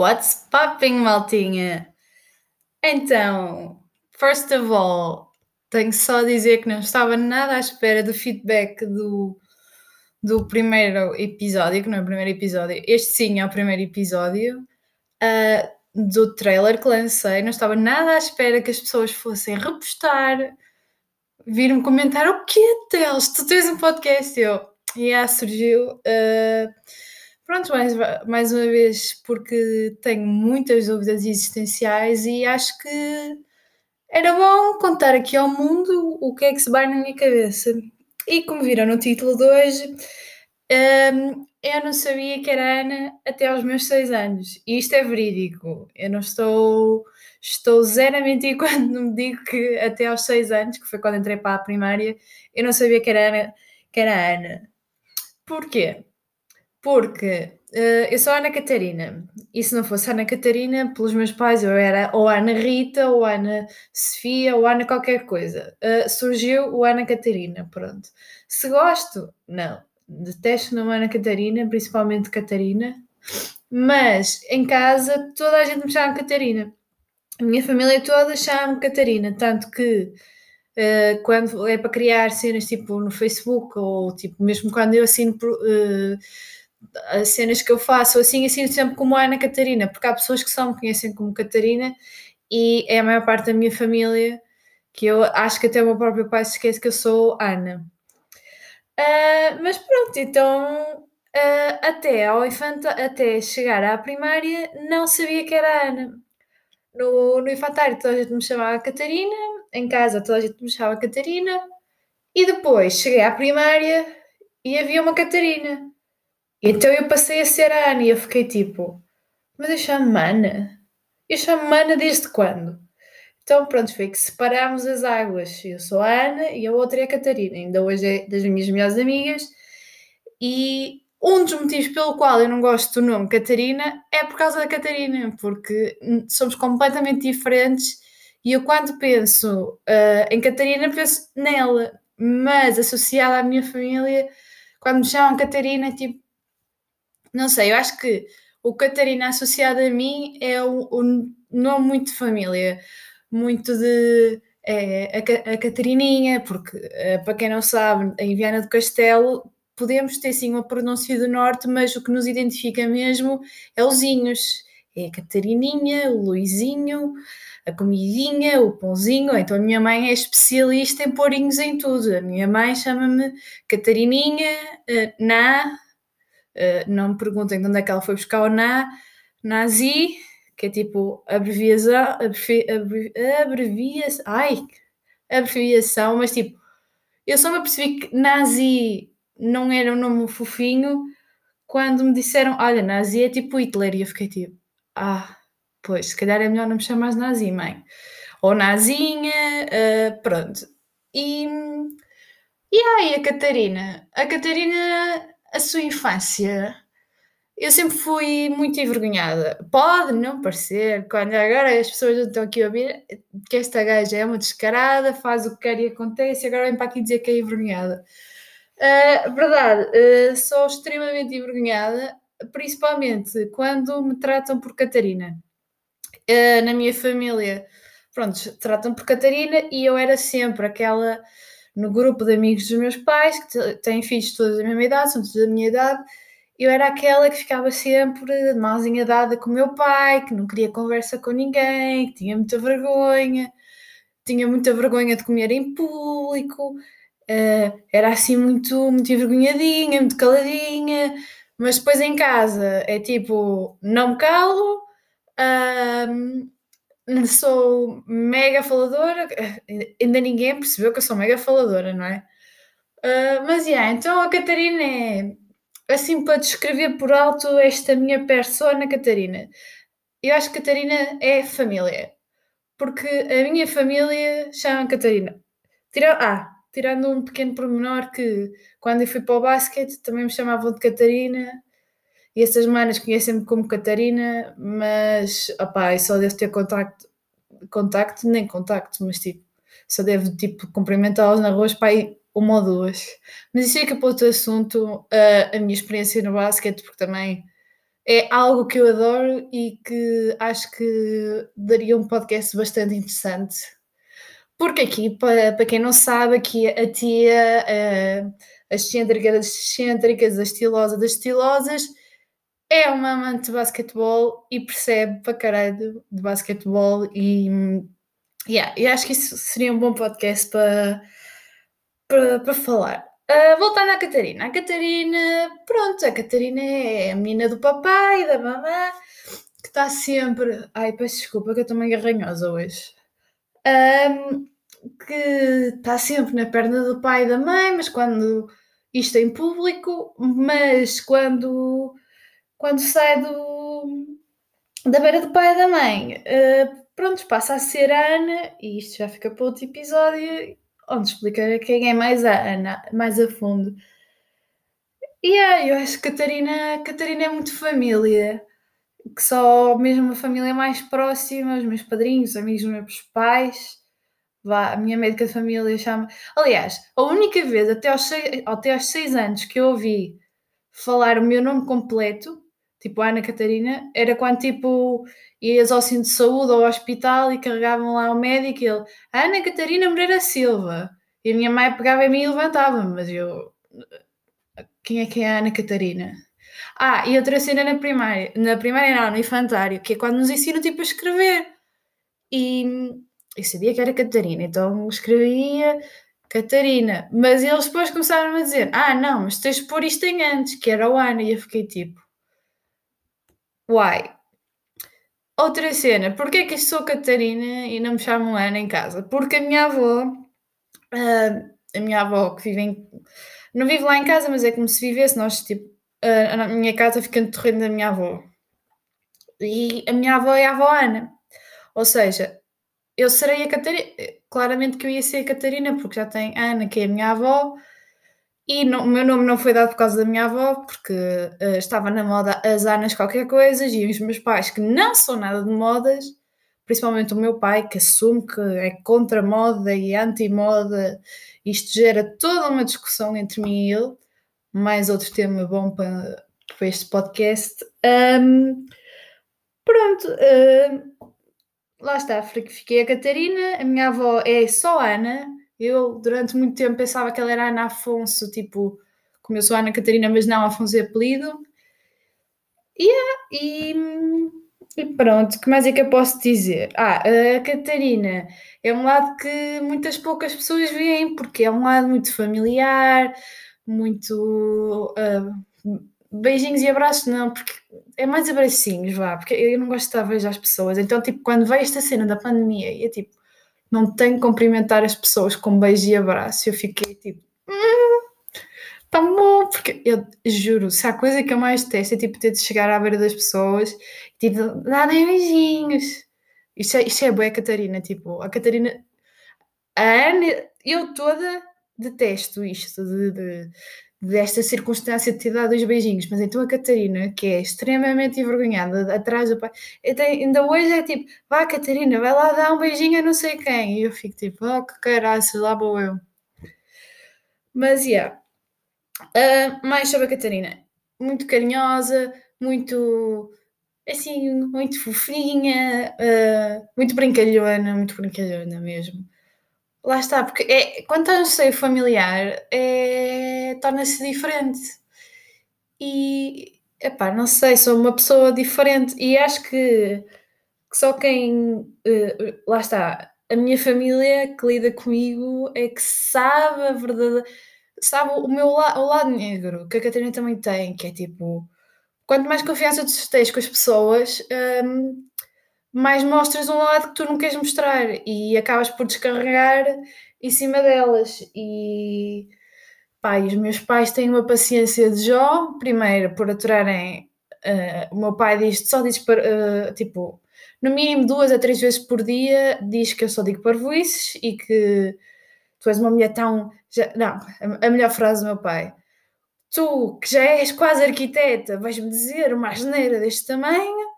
What's popping, maltinha? Então, first of all, tenho só a dizer que não estava nada à espera do feedback do, do primeiro episódio, que não é o primeiro episódio, este sim é o primeiro episódio, uh, do trailer que lancei. Não estava nada à espera que as pessoas fossem repostar, vir-me comentar: o que é, Teles? Tu tens um podcast? Eu, e yeah, surgiu. Uh, Pronto, mais, mais uma vez, porque tenho muitas dúvidas existenciais e acho que era bom contar aqui ao mundo o que é que se vai na minha cabeça. E como viram no título de hoje, um, eu não sabia que era Ana até aos meus seis anos. E isto é verídico. Eu não estou. Estou zero a mentir quando me digo que até aos seis anos, que foi quando entrei para a primária, eu não sabia que era Ana. Que era Ana. Porquê? Porque uh, eu sou Ana Catarina, e se não fosse Ana Catarina, pelos meus pais eu era ou Ana Rita, ou Ana Sofia, ou Ana qualquer coisa. Uh, surgiu o Ana Catarina, pronto. Se gosto, não. Detesto não Ana Catarina, principalmente Catarina, mas em casa toda a gente me chama Catarina. A minha família toda chama-me Catarina, tanto que uh, quando é para criar cenas tipo no Facebook ou tipo mesmo quando eu assino uh, as cenas que eu faço assim, assim sempre como Ana Catarina, porque há pessoas que só me conhecem como Catarina e é a maior parte da minha família que eu acho que até o meu próprio pai se esquece que eu sou Ana. Uh, mas pronto, então uh, até ao infante, até chegar à primária, não sabia que era Ana. No, no infantário toda a gente me chamava Catarina, em casa toda a gente me chamava Catarina, e depois cheguei à primária e havia uma Catarina. Então eu passei a ser a Ana e eu fiquei tipo, mas eu chamo-me Ana? Eu chamo-me Ana desde quando? Então pronto, foi que separámos as águas. Eu sou a Ana e a outra é a Catarina. Ainda hoje é das minhas melhores amigas. E um dos motivos pelo qual eu não gosto do nome Catarina é por causa da Catarina, porque somos completamente diferentes e eu quando penso uh, em Catarina penso nela, mas associada à minha família, quando me chamam Catarina, tipo, não sei, eu acho que o Catarina associado a mim é um, um nome muito de família, muito de é, a, a Catarininha, porque eh, para quem não sabe, em Viana do Castelo podemos ter sim uma pronúncia do norte, mas o que nos identifica mesmo é os Inhos. É a Catarininha, o Luizinho, a comidinha, o pãozinho. Então a minha mãe é especialista em porinhos em tudo. A minha mãe chama-me Catarininha, uh, na, Uh, não me perguntem de onde é que ela foi buscar o na, nazi, que é tipo abreviação, abrevi, abreviação, ai, abreviação, mas tipo, eu só me apercebi que nazi não era um nome fofinho quando me disseram, olha, nazi é tipo Hitler, e eu fiquei tipo, ah, pois, se calhar é melhor não me chamar nazi, mãe. Ou nazinha, uh, pronto. E, e aí a Catarina? A Catarina a sua infância. Eu sempre fui muito envergonhada. Pode não parecer, quando agora as pessoas estão aqui a ouvir que esta gaja é uma descarada, faz o que quer e acontece, agora vem para aqui dizer que é envergonhada. Uh, verdade, uh, sou extremamente envergonhada, principalmente quando me tratam por Catarina. Uh, na minha família, pronto, tratam por Catarina e eu era sempre aquela no grupo de amigos dos meus pais, que têm filhos todos da mesma idade, são todos da minha idade, eu era aquela que ficava sempre de mãozinha dada com o meu pai, que não queria conversa com ninguém, que tinha muita vergonha, tinha muita vergonha de comer em público, uh, era assim muito, muito envergonhadinha, muito caladinha, mas depois em casa é tipo, não me calo, uh, sou mega faladora, ainda ninguém percebeu que eu sou mega faladora, não é? Uh, mas, yeah, então a Catarina é, assim, para descrever por alto esta minha persona, Catarina. Eu acho que Catarina é família, porque a minha família chama Catarina. Tira, ah, tirando um pequeno pormenor que quando eu fui para o basquete também me chamavam de Catarina e essas manas conhecem-me como Catarina, mas opá, só devo ter contacto, contacto, nem contacto, mas tipo, só devo tipo cumprimentá-los na rua para ir uma ou duas. Mas isso fica para outro assunto, uh, a minha experiência no basquete, porque também é algo que eu adoro e que acho que daria um podcast bastante interessante. Porque aqui, para, quem não sabe, aqui a tia, a, as excêntricas das excêntricas, a estilosa das estilosas, é uma amante de basquetebol e percebe para caralho de basquetebol e yeah, acho que isso seria um bom podcast para, para, para falar. Uh, voltando à Catarina. A Catarina, pronto, a Catarina é a menina do papai, da mamã, que está sempre. Ai, peço desculpa que eu estou meio garranhosa hoje. Um, que está sempre na perna do pai e da mãe, mas quando isto é em público, mas quando, quando sai do, da beira do pai e da mãe, uh, pronto, passa a ser a Ana, e isto já fica para outro episódio, onde explicarei quem é mais a Ana, mais a fundo. E yeah, eu acho que Catarina, Catarina é muito família, que só mesmo a família mais próxima, os meus padrinhos, amigos dos meus pais, vá, a minha médica de família chama. Aliás, a única vez até aos seis, até aos seis anos que eu ouvi falar o meu nome completo, tipo Ana Catarina, era quando tipo ias ao centro de saúde ou ao hospital e carregavam lá o médico e ele, Ana Catarina Moreira Silva. E a minha mãe pegava em mim e levantava-me, mas eu. Quem é que é a Ana Catarina? Ah, e outra cena na primária, na primária não, no infantário, que é quando nos ensinam tipo a escrever. E eu sabia que era Catarina, então escrevia Catarina, mas eles depois começaram a dizer: Ah, não, mas tens de pôr isto em antes, que era o Ana, e eu fiquei tipo: Uai, Outra cena, porquê é que sou Catarina e não me chamo Ana em casa? Porque a minha avó, uh, a minha avó que vive em, não vive lá em casa, mas é como se vivesse, nós tipo, uh, a minha casa fica no terreno da minha avó. E a minha avó é a avó Ana. Ou seja, eu serei a Catarina, claramente que eu ia ser a Catarina, porque já tem a Ana, que é a minha avó, e o meu nome não foi dado por causa da minha avó, porque uh, estava na moda as Anas qualquer coisa, e os meus pais, que não são nada de modas, principalmente o meu pai, que assume que é contra moda e anti-moda, isto gera toda uma discussão entre mim e ele, mais outro tema bom para, para este podcast. Um, pronto, uh, lá está, fiquei a Catarina, a minha avó é só Ana, eu, durante muito tempo, pensava que ela era Ana Afonso, tipo, como eu sou Ana Catarina, mas não, Afonso é apelido. Yeah, e, e pronto, que mais é que eu posso dizer? Ah, a Catarina é um lado que muitas poucas pessoas veem, porque é um lado muito familiar, muito. Uh, beijinhos e abraços, não, porque é mais abracinhos, vá, porque eu não gosto de estar a ver as pessoas. Então, tipo, quando veio esta cena da pandemia, é tipo, não tenho que cumprimentar as pessoas com beijo e abraço. Eu fiquei tipo, hum, tá bom, porque eu juro, se há coisa que eu mais testo é tipo ter de chegar à beira das pessoas e tipo, darem beijinhos. Isto é, isto é boa, Catarina. Tipo, a Catarina, a Ana, eu toda detesto isto de, de desta circunstância de ter dado os beijinhos, mas então a Catarina, que é extremamente envergonhada, atrás do pai, ainda hoje é tipo, vá Catarina, vai lá dar um beijinho a não sei quem, e eu fico tipo, oh que caraças, lá vou eu. Mas, yeah. Uh, mais sobre a Catarina. Muito carinhosa, muito, assim, muito fofinha, uh, muito brincalhona, muito brincalhona mesmo. Lá está, porque é, quando estás no seio familiar, é, torna-se diferente. E, epá, não sei, sou uma pessoa diferente e acho que, que só quem, uh, lá está, a minha família que lida comigo é que sabe a verdade, sabe o meu la o lado negro, que a Catarina também tem, que é tipo, quanto mais confiança tu tens com as pessoas, um, mais mostras um lado que tu não queres mostrar e acabas por descarregar em cima delas. E e os meus pais têm uma paciência de Jó, primeiro por aturarem. Uh, o meu pai diz, só diz para, uh, tipo, no mínimo duas a três vezes por dia, diz que eu só digo parvoices e que tu és uma mulher tão. Já, não, a melhor frase do meu pai. Tu, que já és quase arquiteta, vais-me dizer uma asneira deste tamanho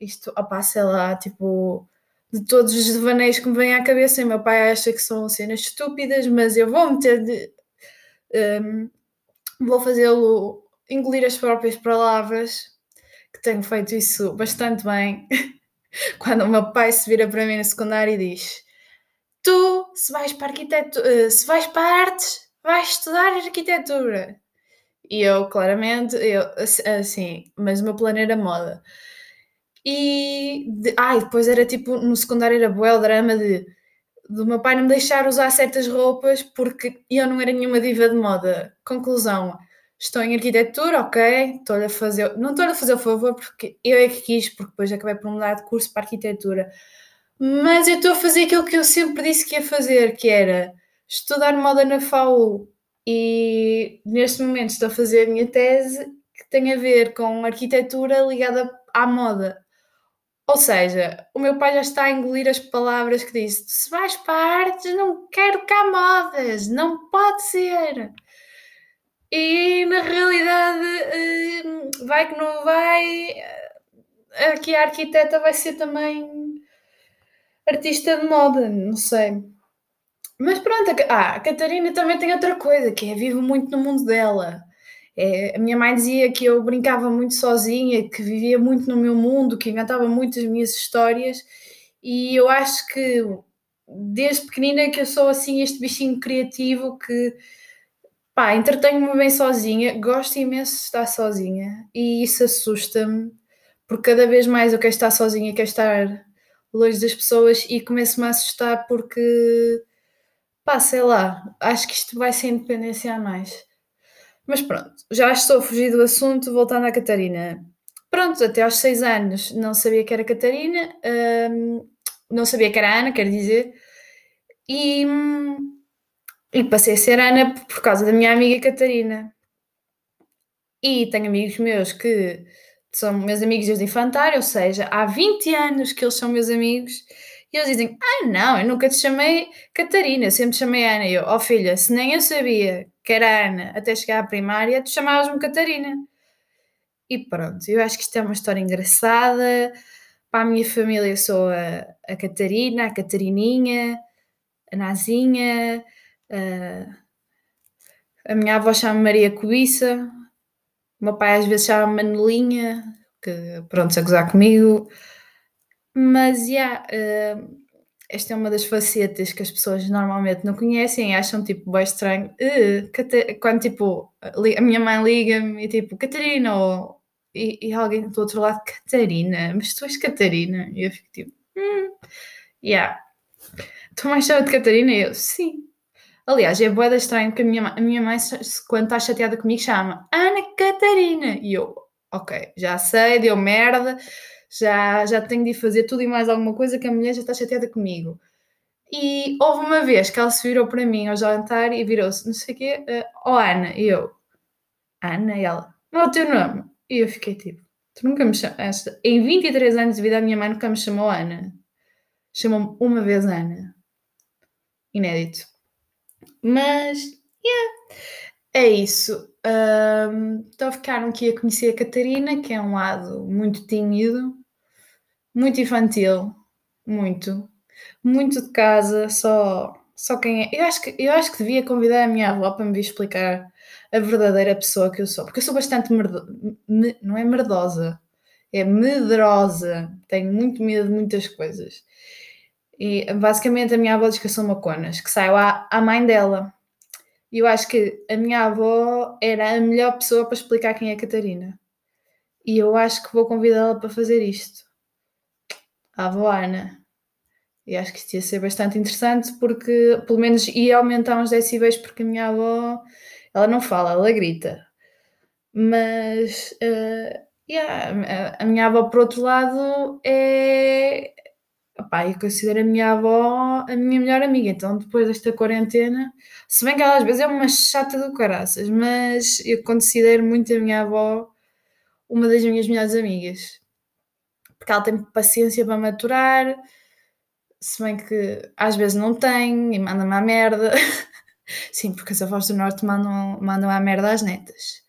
isto, opá, sei lá, tipo, de todos os devaneios que me vêm à cabeça, e meu pai acha que são cenas estúpidas, mas eu vou meter de. Um, vou fazê-lo engolir as próprias palavras, que tenho feito isso bastante bem quando o meu pai se vira para mim no secundário e diz: Tu, se vais para arquitetura, eh, se vais para artes, vais estudar arquitetura. E eu, claramente, eu, assim, mas o meu plano era moda. E, de, ai, depois era tipo, no secundário era bué o drama de do meu pai não me deixar usar certas roupas porque eu não era nenhuma diva de moda. Conclusão, estou em arquitetura, ok, estou-lhe a fazer, não estou-lhe a fazer o favor porque eu é que quis, porque depois acabei por mudar de curso para arquitetura. Mas eu estou a fazer aquilo que eu sempre disse que ia fazer, que era estudar moda na FAU. E neste momento estou a fazer a minha tese que tem a ver com arquitetura ligada à moda. Ou seja, o meu pai já está a engolir as palavras que disse: se vais para artes, não quero cá modas, não pode ser. E na realidade, hum, vai que não vai, aqui a arquiteta vai ser também artista de moda, não sei. Mas pronto, ah, a Catarina também tem outra coisa, que é vive muito no mundo dela. É, a minha mãe dizia que eu brincava muito sozinha, que vivia muito no meu mundo, que inventava muitas minhas histórias, e eu acho que desde pequenina que eu sou assim este bichinho criativo que pá, entretenho-me bem sozinha, gosto imenso de estar sozinha e isso assusta-me porque cada vez mais eu quero estar sozinha, quero estar longe das pessoas e começo-me a assustar porque pá, sei lá, acho que isto vai ser independência a mais. Mas pronto, já estou a fugir do assunto, voltando à Catarina. Pronto, até aos seis anos não sabia que era Catarina, hum, não sabia que era Ana, quer dizer, e, e passei a ser Ana por causa da minha amiga Catarina. E tenho amigos meus que são meus amigos desde infantário, ou seja, há 20 anos que eles são meus amigos, e eles dizem: Ah, não, eu nunca te chamei Catarina, eu sempre te chamei Ana. E eu, ó oh, filha, se nem eu sabia que era Ana até chegar à primária, tu chamavas-me Catarina. E pronto, eu acho que isto é uma história engraçada. Para a minha família, eu sou a, a Catarina, a Catarininha, a Nazinha, a, a minha avó chama Maria Cobiça, o meu pai às vezes chama Manelinha, que pronto, se a gozar comigo. Mas, já, yeah, uh, esta é uma das facetas que as pessoas normalmente não conhecem e acham, tipo, bem estranho. Uh, quando, tipo, a minha mãe liga-me e, tipo, Catarina, ou, e, e, alguém do outro lado, Catarina, mas tu és Catarina? E eu fico, tipo, hum, yeah. Tu mais chama de Catarina? E eu, sim. Aliás, é boeda estranho porque a minha, a minha mãe, quando está chateada comigo, chama Ana Catarina. E eu, ok, já sei, deu merda, já, já tenho de fazer tudo e mais alguma coisa que a mulher já está chateada comigo. E houve uma vez que ela se virou para mim ao jantar e virou-se, não sei o quê, uh, oh Ana, e eu, Ana, e ela, não é o teu nome. E eu fiquei tipo, tu nunca me chamaste, em 23 anos de vida a minha mãe nunca me chamou Ana. Chamou-me uma vez Ana. Inédito. Mas, yeah, é isso. Um, então ficaram aqui a conhecer a Catarina, que é um lado muito tímido, muito infantil, muito, muito de casa, só, só quem é. Eu acho, que, eu acho que devia convidar a minha avó para me vir explicar a verdadeira pessoa que eu sou, porque eu sou bastante merdo, me, não é merdosa, é medrosa, tenho muito medo de muitas coisas. E basicamente a minha avó diz que eu sou uma conas, que saiu à, à mãe dela. E eu acho que a minha avó era a melhor pessoa para explicar quem é Catarina. E eu acho que vou convidá-la para fazer isto. A avó Ana. E acho que isto ia ser bastante interessante porque pelo menos ia aumentar uns decibéis porque a minha avó ela não fala, ela grita. Mas uh, yeah, a minha avó, por outro lado, é, Opá, eu considero a minha avó a minha melhor amiga, então depois desta quarentena, se bem que ela às vezes é uma chata do caraças, mas eu considero muito a minha avó uma das minhas melhores amigas. Porque ela tem paciência para maturar, se bem que às vezes não tem e manda-me à merda. Sim, porque as avós do Norte mandam, mandam à merda às netas.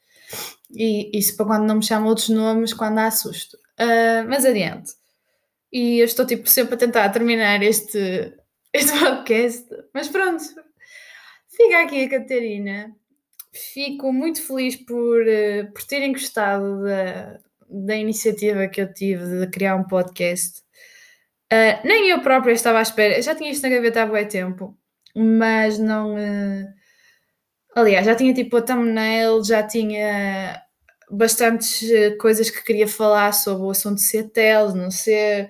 E isso para quando não me chamam outros nomes, quando há susto. Uh, mas adiante. E eu estou tipo sempre a tentar terminar este, este podcast. Mas pronto, fica aqui a Catarina. Fico muito feliz por, eh, por terem gostado da, da iniciativa que eu tive de criar um podcast. Uh, nem eu própria estava à espera. Eu já tinha isto na gaveta há bom tempo, mas não. Uh... Aliás, já tinha tipo a thumbnail, já tinha bastantes coisas que queria falar sobre o assunto de ser tel, não ser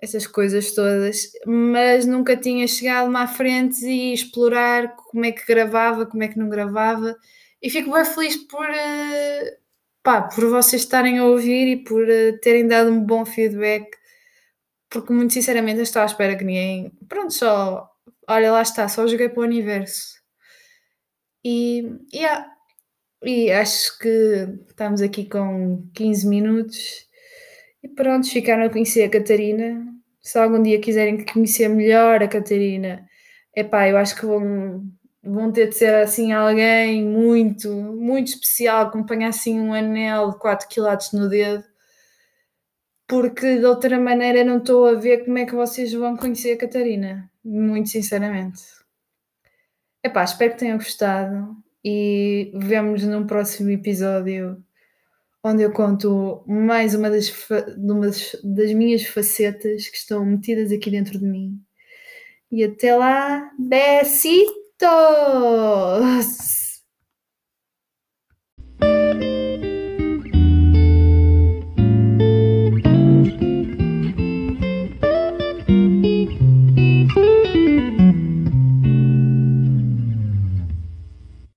essas coisas todas, mas nunca tinha chegado-me à frente e explorar como é que gravava, como é que não gravava. E fico bem feliz por, uh, pá, por vocês estarem a ouvir e por uh, terem dado um bom feedback, porque muito sinceramente eu estou à espera que ninguém. Pronto, só. Olha, lá está, só joguei para o universo. E, yeah, e acho que estamos aqui com 15 minutos e pronto, ficaram a conhecer a Catarina. Se algum dia quiserem conhecer melhor a Catarina, epá, eu acho que vão, vão ter de ser assim alguém muito, muito especial, ponha assim um anel de 4 quilates no dedo, porque de outra maneira não estou a ver como é que vocês vão conhecer a Catarina, muito sinceramente. Epá, espero que tenham gostado e vemos num próximo episódio onde eu conto mais uma das, uma das minhas facetas que estão metidas aqui dentro de mim. E até lá, besitos!